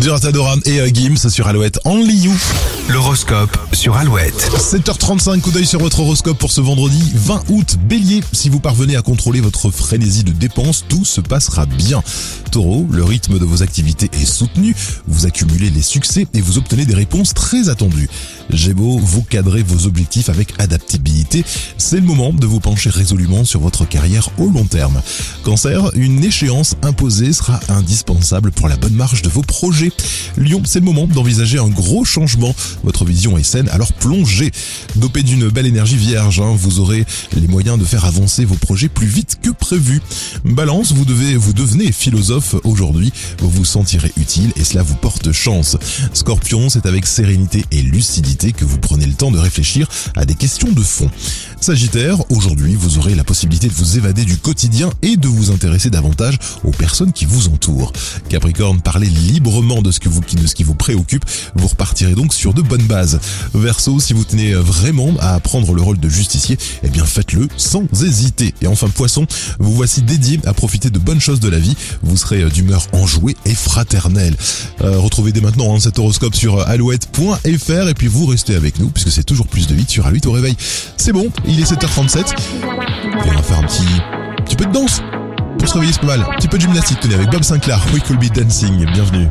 Duratadora et euh, Gims sur Alouette. Only You. L'horoscope sur Alouette. 7h35, coup d'œil sur votre horoscope pour ce vendredi 20 août. Bélier, si vous parvenez à contrôler votre frénésie de dépenses, tout se passera bien. Taureau, le rythme de vos activités est soutenu, vous accumulez les succès et vous obtenez des réponses très attendues. Gémeaux, vous cadrez vos objectifs avec adaptabilité. C'est le moment de vous pencher résolument sur votre carrière au long terme. Cancer, une échéance imposée sera indispensable pour la bonne marche de vos projets. Lion, c'est le moment d'envisager un gros changement. Votre vision est saine, alors plongez. Dopé d'une belle énergie vierge, hein, vous aurez les moyens de faire avancer vos projets plus vite que prévu. Balance, vous devez, vous devenez philosophe aujourd'hui. Vous vous sentirez utile et cela vous porte chance. Scorpion, c'est avec sérénité et lucidité que vous prenez le temps de réfléchir à des questions de fond. Sagittaire, aujourd'hui, vous aurez la possibilité de vous évader du quotidien et de vous intéresser davantage aux personnes qui vous entourent. Capricorne, parlez librement de ce que vous, de ce qui vous préoccupe. Vous repartirez donc sur de bonnes bases. Verseau, si vous tenez vraiment à prendre le rôle de justicier, eh bien faites-le sans hésiter. Et enfin Poisson, vous voici dédié à profiter de bonnes choses de la vie. Vous serez d'humeur enjouée et fraternelle. Euh, retrouvez dès maintenant hein, cet horoscope sur alouette.fr et puis vous restez avec nous puisque c'est toujours plus de 8 sur Alouette au réveil. C'est bon, il est 7h37. Et on va faire un petit, peu de danse. Pour se réveiller, c'est pas mal. Un petit peu de gymnastique, tenez, avec Bob Sinclair. We Could Be Dancing. Bienvenue.